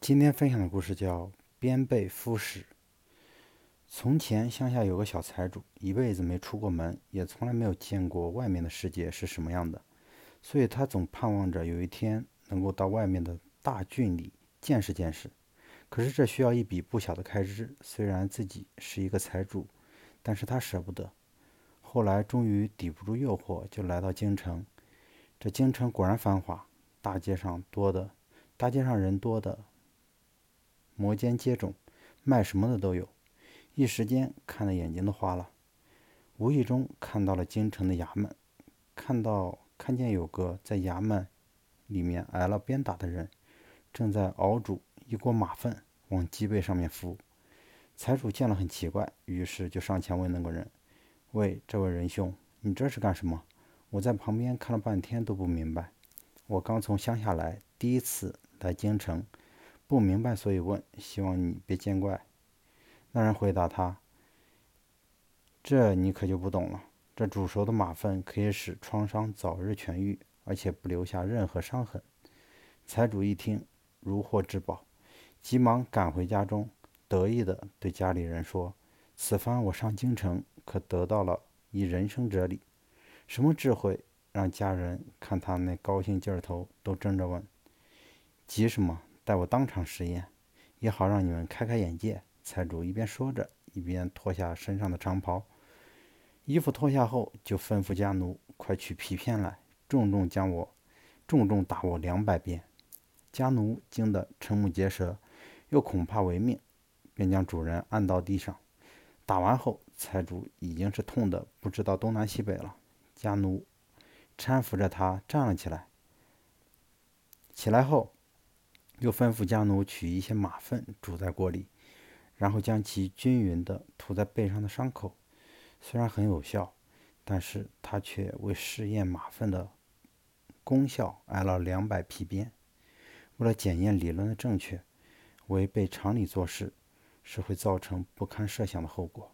今天分享的故事叫《边背夫史》。从前乡下有个小财主，一辈子没出过门，也从来没有见过外面的世界是什么样的，所以他总盼望着有一天能够到外面的大郡里见识见识。可是这需要一笔不小的开支，虽然自己是一个财主，但是他舍不得。后来终于抵不住诱惑，就来到京城。这京城果然繁华，大街上多的，大街上人多的。摩肩接踵，卖什么的都有，一时间看得眼睛都花了。无意中看到了京城的衙门，看到看见有个在衙门里面挨了鞭打的人，正在熬煮一锅马粪往脊背上面敷。财主见了很奇怪，于是就上前问那个人：“喂，这位仁兄，你这是干什么？我在旁边看了半天都不明白。我刚从乡下来，第一次来京城。”不明白，所以问，希望你别见怪。那人回答他：“这你可就不懂了。这煮熟的马粪可以使创伤早日痊愈，而且不留下任何伤痕。”财主一听，如获至宝，急忙赶回家中，得意地对家里人说：“此番我上京城，可得到了一人生哲理。什么智慧？”让家人看他那高兴劲头，都争着问：“急什么？”待我当场实验，也好让你们开开眼界。财主一边说着，一边脱下身上的长袍。衣服脱下后，就吩咐家奴：“快取皮片来，重重将我，重重打我两百遍。”家奴惊得瞠目结舌，又恐怕违命，便将主人按到地上。打完后，财主已经是痛得不知道东南西北了。家奴搀扶着他站了起来。起来后。又吩咐家奴取一些马粪煮在锅里，然后将其均匀地涂在背上的伤口。虽然很有效，但是他却为试验马粪的功效挨了两百皮鞭。为了检验理论的正确，违背常理做事是会造成不堪设想的后果。